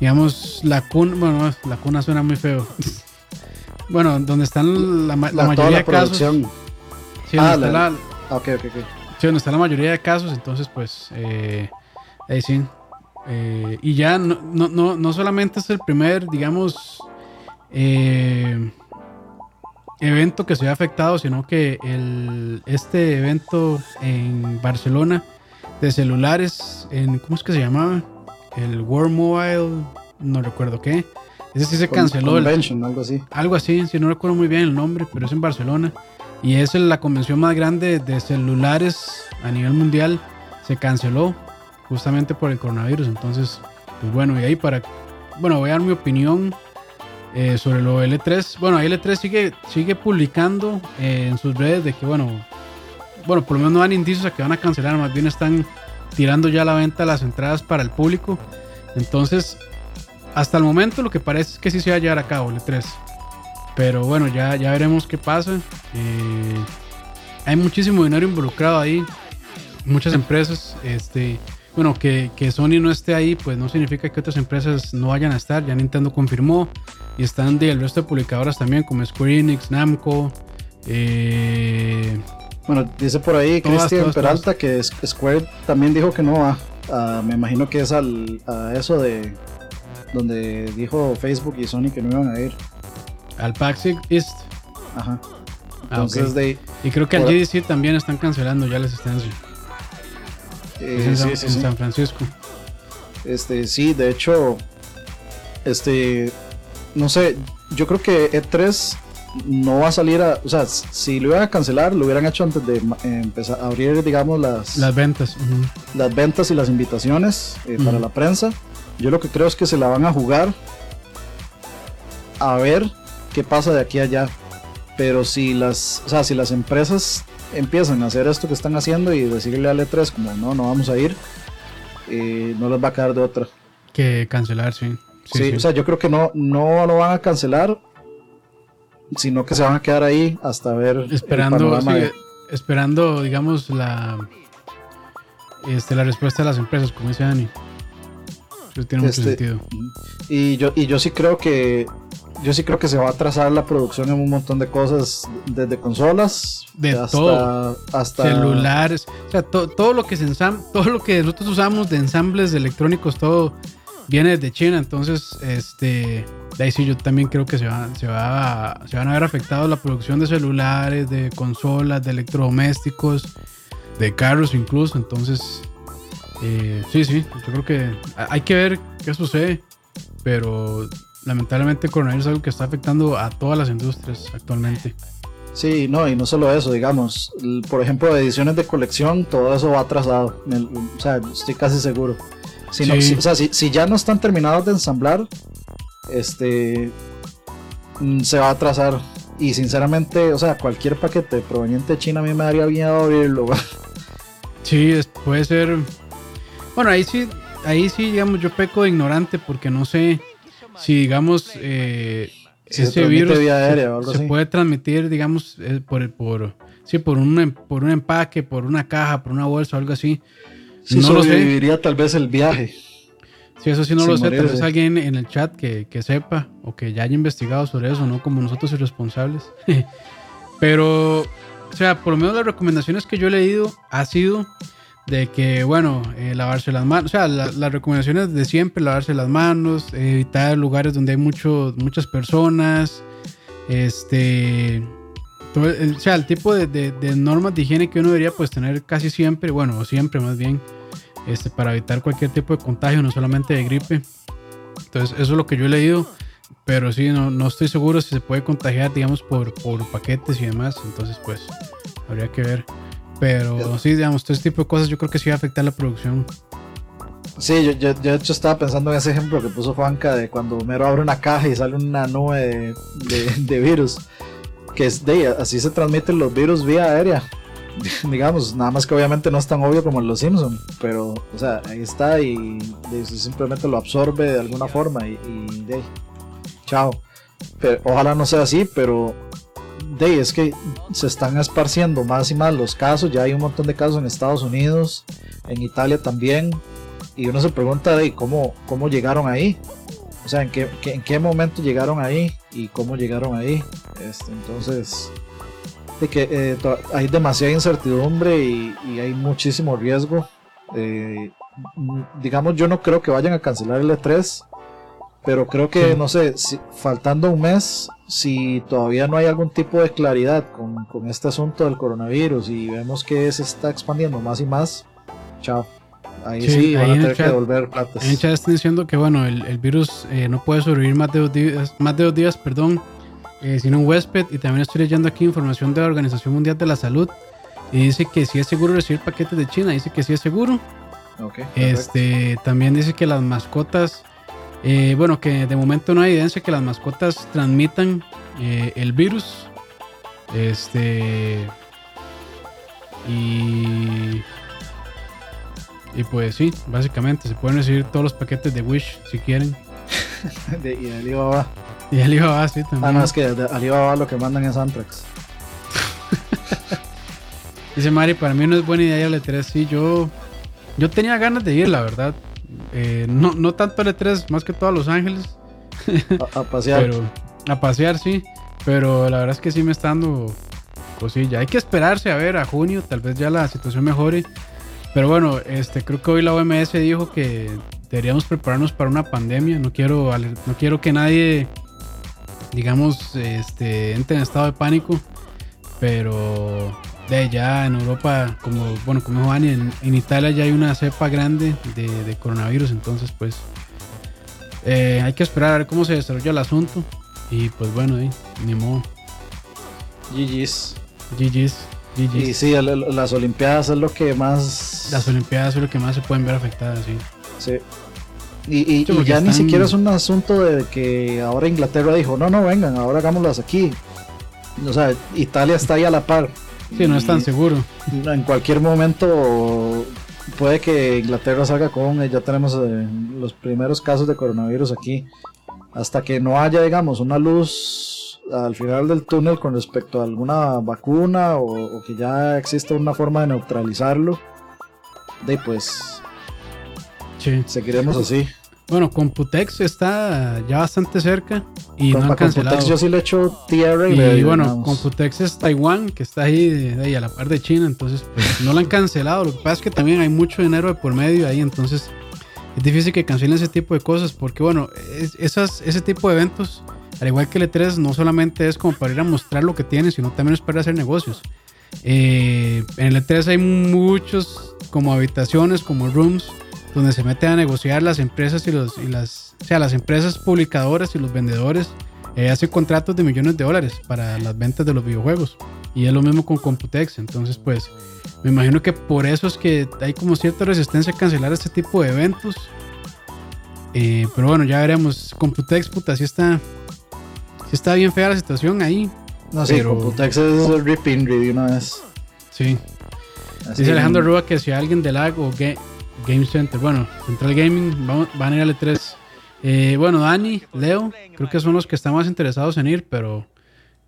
digamos, la cuna, bueno, la cuna suena muy feo. bueno, donde están la, mayoría de casos. Sí, ah, donde está la, okay, okay, sí, donde está la mayoría de casos, entonces pues, eh, ahí sí. Eh, y ya no, no, no, solamente es el primer, digamos, eh, evento que se ha afectado, sino que el, este evento en Barcelona de celulares, en, ¿cómo es que se llamaba? el World Mobile, no recuerdo qué. Ese sí se canceló. Convention, algo así. Algo así, si no recuerdo muy bien el nombre, pero es en Barcelona. Y es la convención más grande de celulares a nivel mundial. Se canceló justamente por el coronavirus. Entonces, pues bueno, y ahí para. Bueno, voy a dar mi opinión eh, sobre lo L3. Bueno, L3 sigue, sigue publicando eh, en sus redes de que, bueno, bueno, por lo menos no dan indicios a que van a cancelar, más bien están tirando ya la venta las entradas para el público. Entonces, hasta el momento lo que parece es que sí se va a llevar a cabo el 3 e Pero bueno, ya, ya veremos qué pasa. Eh, hay muchísimo dinero involucrado ahí. Muchas empresas. Este, bueno, que, que, Sony no esté ahí, pues no significa que otras empresas no vayan a estar. Ya Nintendo confirmó. Y están de, el resto de publicadoras también, como Square Enix, Namco. Eh, bueno, dice por ahí Cristian Peralta que Square también dijo que no va. Ah, me imagino que es al, a eso de donde dijo Facebook y Sony que no iban a ir. Al PAX East. Ajá. Ah, Entonces de, y creo que al GDC también están cancelando ya la asistencia. Eh, en, sí, sí, en San Francisco. Este, sí, de hecho, este, no sé, yo creo que E3 no va a salir a, o sea, si lo iban a cancelar, lo hubieran hecho antes de empezar a abrir, digamos, las, las ventas. Las ventas y las invitaciones eh, para la prensa. Yo lo que creo es que se la van a jugar a ver qué pasa de aquí a allá. Pero si las, o sea, si las empresas empiezan a hacer esto que están haciendo y decirle a E3 como no, no vamos a ir, eh, no les va a quedar de otra. Que cancelar, sí. Sí, o sea, yo creo que no, no lo van a cancelar sino que se van a quedar ahí hasta ver esperando esperando digamos la este la respuesta de las empresas como dice Dani eso tiene mucho este, sentido y yo y yo sí creo que yo sí creo que se va a atrasar la producción en un montón de cosas desde consolas de hasta, todo. hasta celulares o sea todo lo que se todo lo que nosotros usamos de ensambles electrónicos todo viene de China, entonces, este, de ahí sí yo también creo que se, va, se, va, se van a ver afectados la producción de celulares, de consolas, de electrodomésticos, de carros incluso, entonces, eh, sí, sí, yo creo que hay que ver qué sucede, pero lamentablemente el coronavirus es algo que está afectando a todas las industrias actualmente. Sí, no, y no solo eso, digamos, por ejemplo, ediciones de colección, todo eso va atrasado, o sea, estoy casi seguro. Si, o sea, si, ya no están terminados de ensamblar, este mm, se va a atrasar. Y sinceramente, o sea, cualquier paquete proveniente de China a mí me daría bien abrirlo. Sí, puede ser. Bueno, ahí sí, ahí sí, digamos, yo peco de ignorante porque no sé si, digamos, eh, ese virus se, puede transmitir, digamos, eh, por, por, sí, por, un, por un empaque, por una caja, por una bolsa o algo así no sobreviviría tal vez el viaje. Sí, eso sí no lo sé. Tal vez alguien en el chat que, que, sepa o que ya haya investigado sobre eso, ¿no? Como nosotros irresponsables. Pero, o sea, por lo menos las recomendaciones que yo he leído ha sido de que, bueno, eh, lavarse las manos, o sea, las recomendaciones de siempre, lavarse las manos, evitar lugares donde hay mucho, muchas personas, este, o sea, el tipo de, de, normas de higiene que uno debería pues tener casi siempre, bueno, siempre más bien, este, para evitar cualquier tipo de contagio, no solamente de gripe. Entonces, eso es lo que yo he leído, pero sí, no, no estoy seguro si se puede contagiar, digamos, por, por paquetes y demás, entonces pues habría que ver. Pero sí, digamos, todo este tipo de cosas yo creo que sí va a afectar la producción. Sí, yo, yo, de hecho estaba pensando en ese ejemplo que puso Juanca de cuando Homero abre una caja y sale una nube de, de, virus. Que es de así se transmiten los virus vía aérea. Digamos, nada más que obviamente no es tan obvio como en Los Simpsons. Pero, o sea, ahí está y, simplemente lo absorbe de alguna forma y, y de, chao. Pero, ojalá no sea así, pero de, es que se están esparciendo más y más los casos, ya hay un montón de casos en Estados Unidos, en Italia también, y uno se pregunta de cómo, cómo llegaron ahí, o sea, en qué, en qué momento llegaron ahí y cómo llegaron ahí. Este, entonces, eh, hay demasiada incertidumbre y, hay muchísimo riesgo. Eh, digamos, yo no creo que vayan a cancelar el E3 pero creo que, no sé, si, faltando un mes, si todavía no hay algún tipo de claridad con, con, este asunto del coronavirus y vemos que se está expandiendo más y más, chao. Ahí sí, van a tener que devolver platas. En el chat están diciendo que bueno, el, el virus eh, no puede sobrevivir más de dos días, más de dos días perdón, eh, sin un huésped. Y también estoy leyendo aquí información de la Organización Mundial de la Salud. Y dice que sí es seguro recibir paquetes de China. Dice que sí es seguro. Okay, este, también dice que las mascotas eh, bueno, que de momento no hay evidencia que las mascotas transmitan eh, el virus. Este. Y. Y pues sí, básicamente se pueden recibir todos los paquetes de Wish si quieren. de, y de Alibaba. Y de Alibaba, sí, también. Ah, no, es que de Alibaba lo que mandan es Antrax. Dice Mari, para mí no es buena idea ir al E3. Sí, yo, yo tenía ganas de ir, la verdad. Eh, no, no tanto L3, más que todo a Los Ángeles. A, pasear. Pero, a pasear, sí. Pero la verdad es que sí me está dando. Ya hay que esperarse a ver a junio, tal vez ya la situación mejore. Pero bueno, este, creo que hoy la OMS dijo que deberíamos prepararnos para una pandemia. No quiero, no quiero que nadie, digamos, este, entre en estado de pánico. Pero de ya en Europa, como bueno, como Juan, en, en Italia ya hay una cepa grande de, coronavirus, entonces pues eh, hay que esperar a ver cómo se desarrolla el asunto. Y pues bueno, ni modo. GG's. GG's. GG's. Y sí, las Olimpiadas es lo que más. Las Olimpiadas es lo que más se pueden ver afectadas, sí. Sí. Y, ya ni siquiera es un asunto de que ahora Inglaterra dijo, no, no, vengan, ahora hagámoslas aquí. O sea, Italia está ahí a la par. Sí, no es tan seguro. En cualquier momento puede que Inglaterra salga con, ya tenemos eh, los primeros casos de coronavirus aquí. Hasta que no haya, digamos, una luz al final del túnel con respecto a alguna vacuna o, que ya exista una forma de neutralizarlo, de pues sí. seguiremos así. Bueno, Computex está ya bastante cerca y no han cancelado. Computex yo sí le echo tierra y, y bueno, Computex es Taiwán, que está ahí, ahí, a la par de China, entonces pues, no lo han cancelado. Lo que pasa es que también hay mucho dinero de por medio ahí, entonces es difícil que cancelen ese tipo de cosas porque bueno, esas, ese tipo de eventos, al igual que el E3, no solamente es como para ir a mostrar lo que tienen, sino también es para hacer negocios. Eh, en el E3 hay muchos como habitaciones, como rooms donde se mete a negociar las empresas y, los, y las, o sea, las empresas publicadoras y los vendedores eh, hacen contratos de millones de dólares para las ventas de los videojuegos. Y es lo mismo con Computex. Entonces, pues, me imagino que por eso es que hay como cierta resistencia a cancelar este tipo de eventos. Eh, pero bueno, ya veremos. Computex, puta, sí está, sí está bien fea la situación ahí. No, sí, Computex es el ripping de una vez. Sí. Dice Alejandro Rúa que si alguien del lag o, Game Center. Bueno, Central Gaming van a ir al E3. Eh, bueno, Dani, Leo, creo que son los que están más interesados en ir, pero.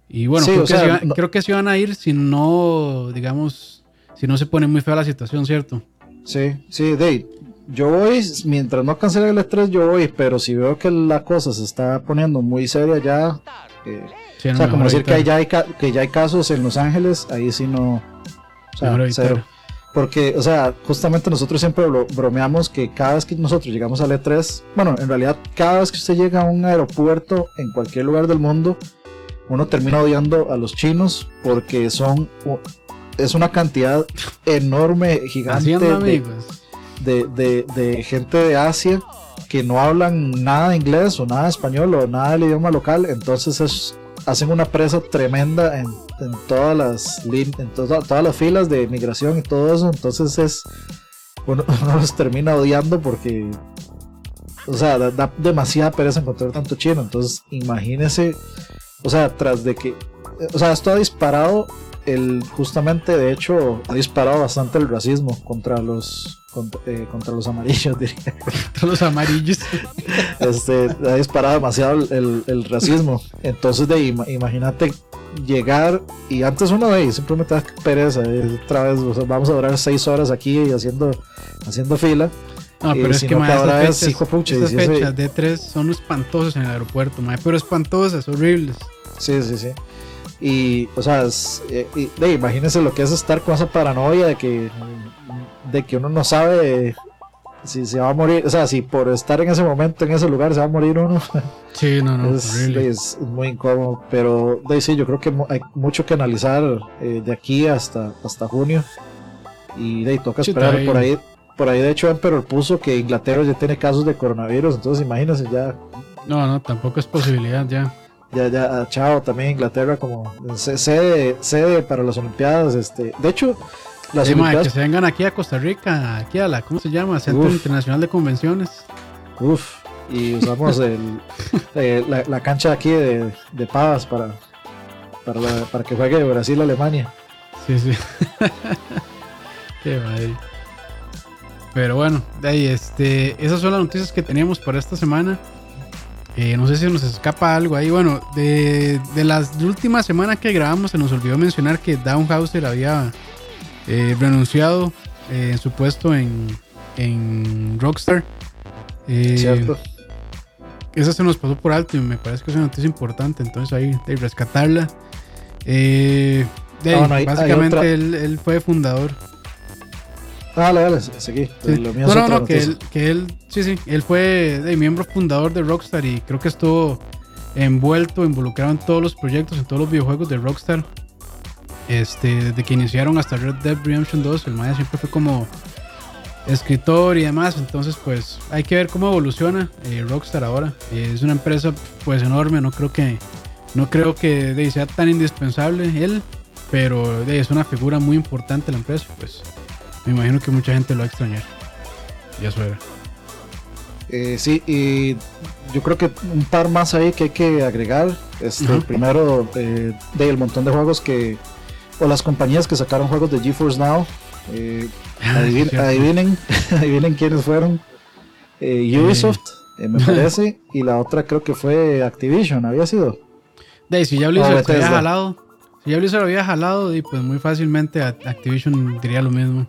Y bueno, creo, que sí, van a ir si no, digamos, si no se pone muy fea la situación, ¿cierto? Sí, sí, Dave. yo voy, mientras no cancele el E3, yo voy, pero si veo que la cosa se está poniendo muy seria ya, eh, Sí, o sea, como decir que, ya hay, que ya hay casos en Los Ángeles, ahí sí no, o sea, cero. Porque, o sea, justamente nosotros siempre bro- bromeamos que cada vez que nosotros llegamos al E3, bueno, en realidad cada vez que usted llega a un aeropuerto en cualquier lugar del mundo, uno termina odiando a los chinos porque son, es una cantidad enorme, gigante de, de, de- de gente de Asia que no hablan nada de inglés o nada de español o nada del idioma local, entonces es, hacen una presa tremenda en, todas las en to- todas las filas de migración y todo eso, entonces es uno, uno los termina odiando porque o sea, da, da demasiada pereza encontrar tanto chino, entonces imagínese, o sea, tras de que o sea, esto ha disparado el justamente de hecho ha disparado bastante el racismo contra los contra, eh, contra los amarillos diría. Todos los amarillos. este ha disparado demasiado el, el- racismo entonces de ima- imagínate llegar y antes uno de ahí simplemente da pereza eh, otra vez o sea, vamos a durar seis horas aquí haciendo haciendo fila No, Eh, pero es que, que ma, ahora estas es fechas, pucha, estas si ese- fechas de 3 son espantosas en el aeropuerto, ma, pero espantosas, horribles. Sí, sí, sí. Y, o sea, es- eh, y, de, imagínense lo que es estar con esa paranoia de que, de que uno no sabe si se va a morir, o sea, si por estar en ese momento, en ese lugar, se va a morir uno, Sí, no, no, es, muy incómodo. Pero, de, sí, yo creo que hay mucho que analizar eh, de aquí hasta, hasta junio. Y de, ahí toca esperar por ahí. Por ahí, de hecho, Emperor puso que Inglaterra ya tiene casos de coronavirus, entonces imagínense ya No, no, tampoco es posibilidad ya. Ya, ya, chao, también Inglaterra como se- sede, sede para las Olimpiadas. Este, de hecho, las Sí, ma, que Olimpiadas, se vengan aquí a Costa Rica, aquí a la, ¿cómo se llama? Centro Uf. Internacional de Convenciones. uff, y usamos el, eh, la, la cancha aquí de, de Pavas para, para, la- para que juegue Brasil-Alemania. Sí, sí. Qué madre. Pero bueno, de ahí, este, esas son las noticias que teníamos para esta semana. Eh, no sé si nos escapa algo ahí. Bueno, de, de las últimas semanas que grabamos, se nos olvidó mencionar que Downhauser había eh, renunciado eh, en su puesto en, en Rockstar. Eh, ¿Cierto? esa se nos pasó por alto y me parece que es una noticia importante, entonces ahí de rescatarla. Eh, de hay- básicamente él fue fundador. Ah, dale, dale, seguí. Sí. Lo mío No, no, no, que él, que él, sí, sí, él fue de miembro fundador de Rockstar y creo que estuvo envuelto, involucrado en todos los proyectos, en todos los videojuegos de Rockstar. Este, desde que iniciaron hasta Red Dead Redemption 2, el Maya siempre fue como escritor y demás, entonces pues hay que ver cómo evoluciona eh, Rockstar ahora. Eh, es una empresa pues enorme, no creo que no creo que de, sea tan indispensable él, pero de, es una figura muy importante en la empresa, pues me imagino que mucha gente lo va a extrañar. Y eso era. Eh, sí, y yo creo que un par más ahí que hay que agregar. Este, primero, eh, del montón de juegos que. O las compañías que sacaron juegos de GeForce Now. eh, Ah, adivin- adivinen, adivinen quiénes fueron. Eh, Ubisoft, eh, me parece. y la otra creo que fue Activision, había sido. De si ya Blizzard había jalado, si ya Blizzard había jalado, y pues muy fácilmente Activision diría lo mismo.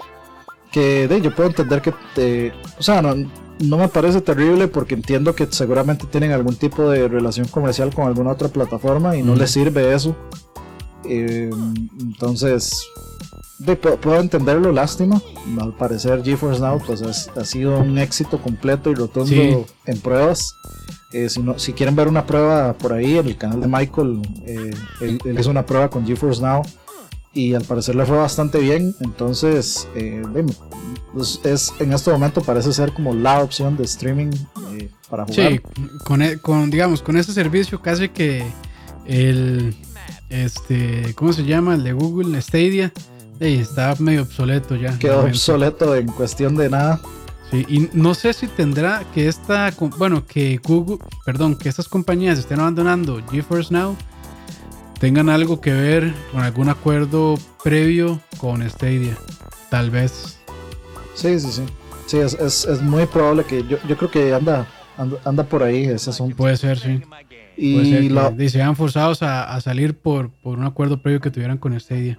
Que de, yo puedo entender que te, o sea no, no me parece terrible porque entiendo que seguramente tienen algún tipo de relación comercial con alguna otra plataforma y no Ujú. les sirve eso Eh, entonces de, puedo, puedo entenderlo lástima al parecer GeForce Now pues es- ha sido un éxito completo y rotundo Sí. en pruebas Eh, si, no, si quieren ver una prueba por ahí en el canal de Michael eh, él, él hizo una prueba con GeForce Now y al parecer le fue bastante bien. Entonces, eh, pues, es, en este momento parece ser como la opción de streaming eh, para jugar. Sí, con, e- con, digamos, con ese servicio casi que el, este, ¿cómo se llama? El de Google, Stadia, está medio obsoleto ya. Quedó obsoleto en cuestión de nada. Sí, y no sé si tendrá que esta, bueno, que Google, perdón, que estas compañías estén abandonando GeForce Now, tengan algo que ver con algún acuerdo previo con Stadia, tal vez. Sí, sí, sí. Sí, es, es, es muy probable que yo, yo creo que anda, anda, anda por ahí ese asunto. Puede ser, sí. Puede Y ser que la, y se vean forzados a, a salir por, por un acuerdo previo que tuvieran con Stadia.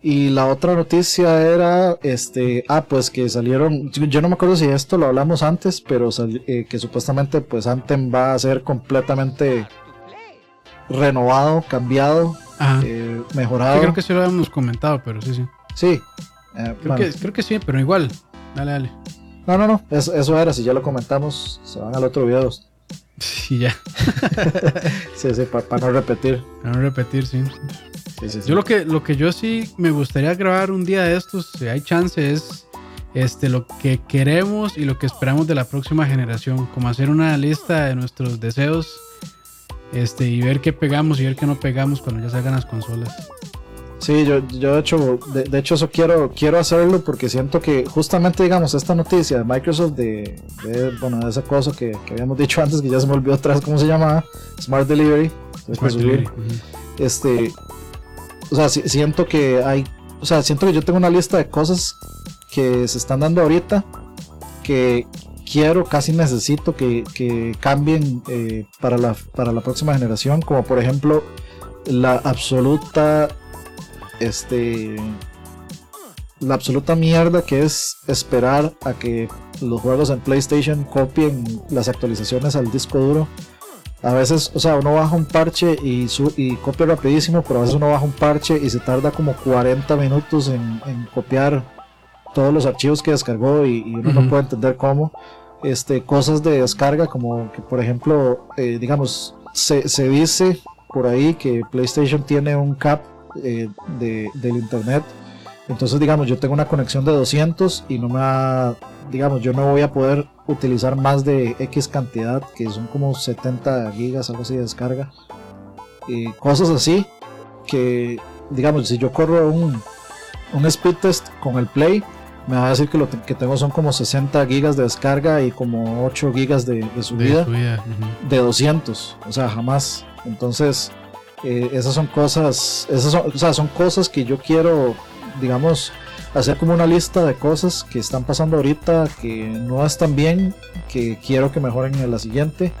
Y la otra noticia era, este, ah, pues que salieron, yo no me acuerdo si esto lo hablamos antes, pero eh, que supuestamente pues Anthem va a ser completamente renovado, cambiado, eh, mejorado. creo que sí lo habíamos comentado, pero sí, sí. Sí. Eh, creo, que, creo que sí, pero igual. Dale, dale. No, no, no, eso, eso era, si ya lo comentamos, se van al otro video. Sí, ya. sí, sí, para no repetir. Para no repetir, sí. Yo lo que, lo que yo sí me gustaría grabar un día de estos, si hay chance, es este, lo que queremos y lo que esperamos de la próxima generación. Como hacer una lista de nuestros deseos este, y ver qué pegamos y ver qué no pegamos cuando ya salgan las consolas. Sí, yo, yo de hecho, de, hecho eso quiero, quiero hacerlo porque siento que justamente, digamos, esta noticia de Microsoft de, bueno, de esa cosa que, habíamos dicho antes, que ya se me olvidó atrás cómo se llamaba, Smart Delivery. Smart Delivery. Este, o sea, siento que hay, o sea, siento que yo tengo una lista de cosas que se están dando ahorita que quiero, casi necesito que, que cambien eh, para, la, para la próxima generación, como por ejemplo la absoluta este la absoluta mierda que es esperar a que los juegos en PlayStation copien las actualizaciones al disco duro. A veces, o sea, uno baja un parche y, y copia rapidísimo, pero a veces uno baja un parche y se tarda como 40 minutos en, copiar todos los archivos que descargó y, uno no puede entender cómo. Este, cosas de descarga como que, por ejemplo, eh, digamos, se, dice por ahí que PlayStation tiene un cap eh, de, del internet. Entonces, digamos, yo tengo una conexión de 200 y no me va, digamos, yo no voy a poder utilizar más de X cantidad, que son como 70 gigas, algo así de descarga. Y cosas así, que, digamos, si yo corro un, un speed test con el Play, me va a decir que lo que tengo son como 60 gigas de descarga y como 8 gigas de, subida, de, 200, o sea, jamás. Entonces, eh, esas son cosas, esas son, o sea, son cosas que yo quiero, digamos, hacer como una lista de cosas que están pasando ahorita que no están bien, que quiero que mejoren en la siguiente.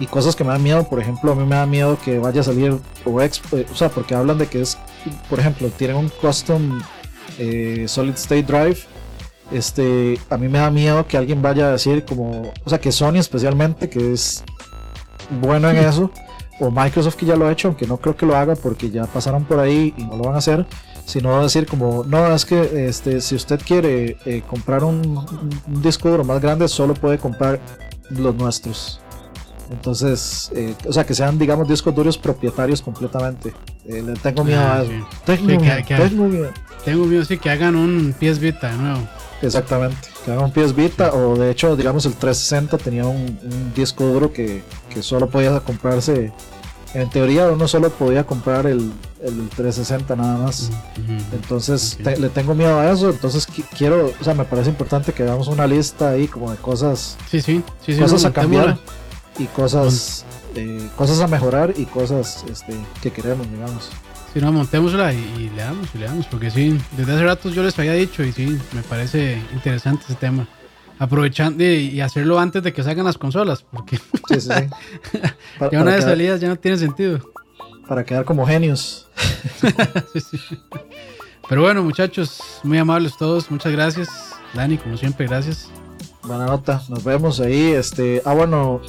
Y cosas que me dan miedo, por ejemplo, a mí me da miedo que vaya a salir o, eh, o sea, porque hablan de que es, por ejemplo, tienen un custom eh, solid state drive. Este, a mí me da miedo que alguien vaya a decir como, o sea, que Sony especialmente, que es bueno en eso, o Microsoft que ya lo ha hecho, aunque no creo que lo haga porque ya pasaron por ahí y no lo van a hacer, sino decir como, no, es que este, si usted quiere eh, comprar un, disco duro más grande, solo puede comprar los nuestros. Entonces, eh, o sea, que sean, digamos, discos duros propietarios completamente. Eh, le tengo miedo a eso. Tengo, miedo, tengo miedo. sí, que hagan un PS Vita de nuevo. Exactamente, que hagan un PS Vita, o de hecho, digamos, el 360 tenía un, un disco duro que, que solo podía comprarse en teoría uno solo podía comprar el, el 360 nada más. Entonces le tengo miedo a eso. Entonces quiero, o sea, me parece importante que hagamos una lista ahí como de cosas, sí, sí, sí, cosas a cambiar y cosas, eh, cosas a mejorar y cosas este, que queremos, digamos. Si no, montémosla y, y, le damos, y le damos, porque sí, desde hace rato yo les había dicho y sí, me parece interesante ese tema aprovechando y, hacerlo antes de que salgan las consolas, porque sí, sí, ya una vez salidas ya no tiene sentido. Para quedar como genios. Pero bueno, muchachos, muy amables todos, muchas gracias. Dani, como siempre, gracias. Buena nota, nos vemos ahí. Este, ah, bueno,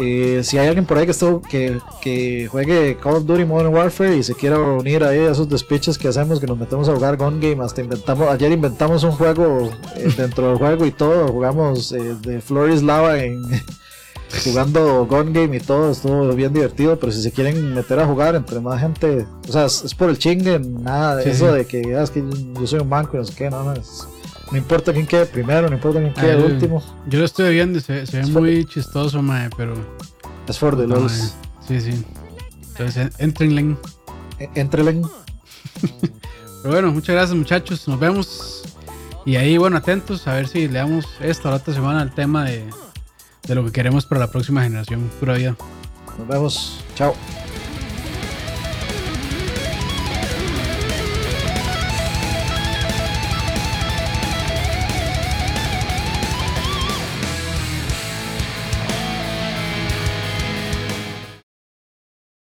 eh, si hay alguien por ahí que, estuvo, que, que, juegue Call of Duty Modern Warfare y se quiera unir ahí a esos despiches que hacemos, que nos metemos a jugar Gun Game, hasta inventamos, ayer inventamos un juego eh, dentro del juego y todo, jugamos eh, de Floris Lava en jugando Gun Game y todo, estuvo bien divertido, pero si se quieren meter a jugar entre más gente, o sea, es, por el chingue, nada de eso de que, ah, es que yo, soy un banco y no sé qué, no, no, es, no importa quién quede primero, no importa quién quede último. Yo lo estoy viendo, se, se ve muy chistoso, mae, pero. Es for the lols. Sí, sí. Entonces, entrenlen. E, entrenlen. pero bueno, muchas gracias, muchachos. Nos vemos. Y ahí, bueno, atentos a ver si le damos esta o otra semana al tema de, de lo que queremos para la próxima generación. Pura vida. Nos vemos. Chao.